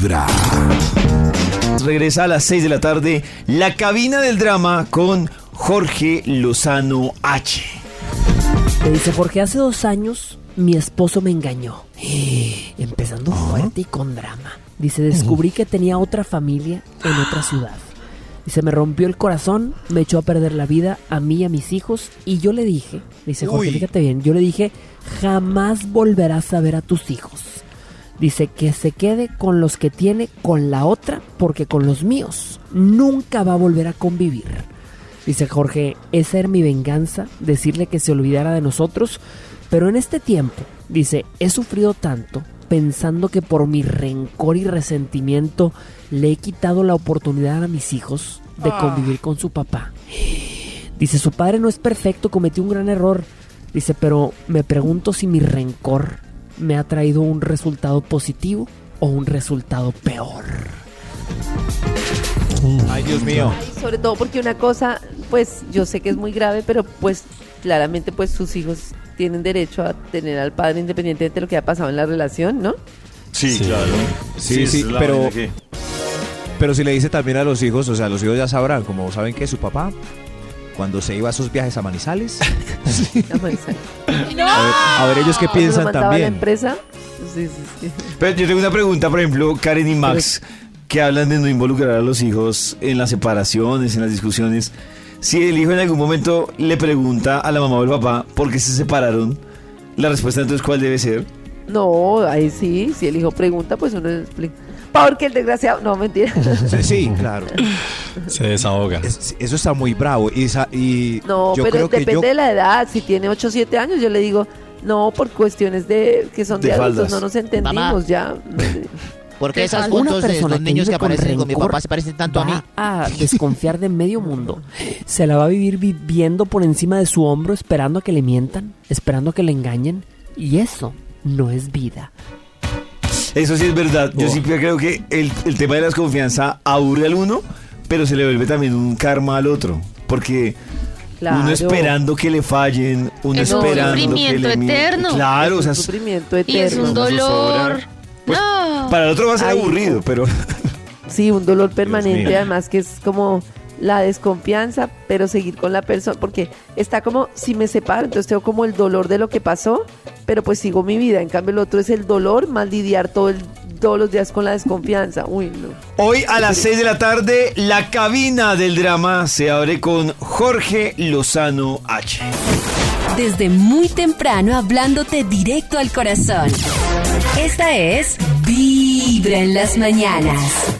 Vibra. Regresa a las 6 de la tarde la cabina del drama con Jorge Lozano H. Me dice Jorge, hace dos años mi esposo me engañó. Empezando fuerte y con drama. Dice, descubrí que tenía otra familia en otra ciudad. Dice, me rompió el corazón, me echó a perder la vida a mí y a mis hijos. Y yo le dije, dice Jorge, Uy. fíjate bien, yo le dije, jamás volverás a ver a tus hijos. Dice que se quede con los que tiene con la otra, porque con los míos nunca va a volver a convivir. Dice Jorge, esa era mi venganza, decirle que se olvidara de nosotros, pero en este tiempo, dice, he sufrido tanto pensando que por mi rencor y resentimiento le he quitado la oportunidad a mis hijos de convivir con su papá. Dice, su padre no es perfecto, cometió un gran error. Dice, pero me pregunto si mi rencor me ha traído un resultado positivo o un resultado peor. Ay, Dios mío. Ay, sobre todo porque una cosa, pues yo sé que es muy grave, pero pues claramente pues sus hijos tienen derecho a tener al padre independientemente de lo que ha pasado en la relación, ¿no? Sí, claro. Sí, sí, pero- que- Pero si le dice también a los hijos, o sea, los hijos ya sabrán, como saben que su papá, cuando se iba a esos viajes a Manizales, a, ver, a ver ellos qué lo piensan mandaba a la también. empresa. Sí, sí, sí. Pero yo tengo una pregunta, por ejemplo, Karen y Max, que hablan de no involucrar a los hijos en las separaciones, en las discusiones. Si el hijo en algún momento le pregunta a la mamá o al papá por qué se separaron, la respuesta entonces cuál debe ser. No, ahí sí, si el hijo pregunta, pues uno le explica. Porque el desgraciado, no, mentira. Sí, sí, claro. Se desahoga. Es- eso está muy bravo. Y, No, yo pero creo que depende yo, de la edad. Si tiene 8 o 7 años, yo le digo, no, por cuestiones de que son de, De adultos, no nos entendimos Mamá. ya. Porque esas fotos de los niños vive que aparecen con mi papá se parecen tanto a mí. va a desconfiar de medio mundo. Se la va a vivir viviendo por encima de su hombro, esperando a que le mientan, esperando a que le engañen. Y eso no es vida. Eso sí es verdad. Yo Oh. siempre creo que el, el tema de la desconfianza aburre al uno, pero se le vuelve también un karma al otro. Porque Claro. uno esperando que le fallen, uno Es un esperando que sufrimiento le eterno. Claro, o sea, un sufrimiento Y es eterno. un dolor. Pues, no. para el otro va a ser Ay, aburrido, pero Sí, un dolor permanente, además que es como la desconfianza, pero seguir con la persona, porque está como, si me separo, entonces tengo como el dolor de lo que pasó, pero pues sigo mi vida. En cambio, el otro es el dolor, mal lidiar todo el, todos los días con la desconfianza. Uy, no. Hoy a las 6 de la tarde, la cabina del drama se abre con Jorge Lozano H. Desde muy temprano hablándote directo al corazón. Esta es Vibra en las mañanas.